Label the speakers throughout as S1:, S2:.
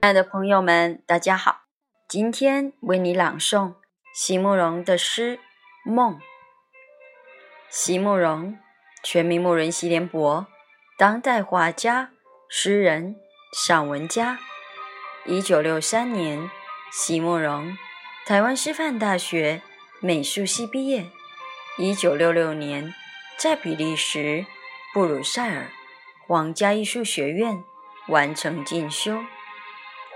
S1: 亲爱的朋友们，大家好！今天为你朗诵席慕容的诗《梦》。席慕容，全名慕人席联博，当代画家、诗人、散文家。一九六三年，席慕容台湾师范大学美术系毕业。一九六六年，在比利时布鲁塞尔皇家艺术学院完成进修。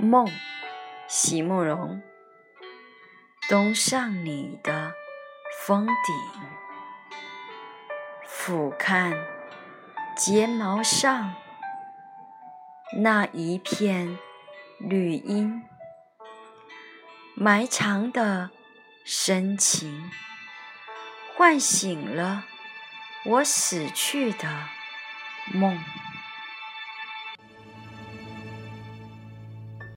S1: 梦，席慕容。登上你的峰顶，俯瞰睫毛上那一片绿荫，埋藏的深情，唤醒了我死去的梦。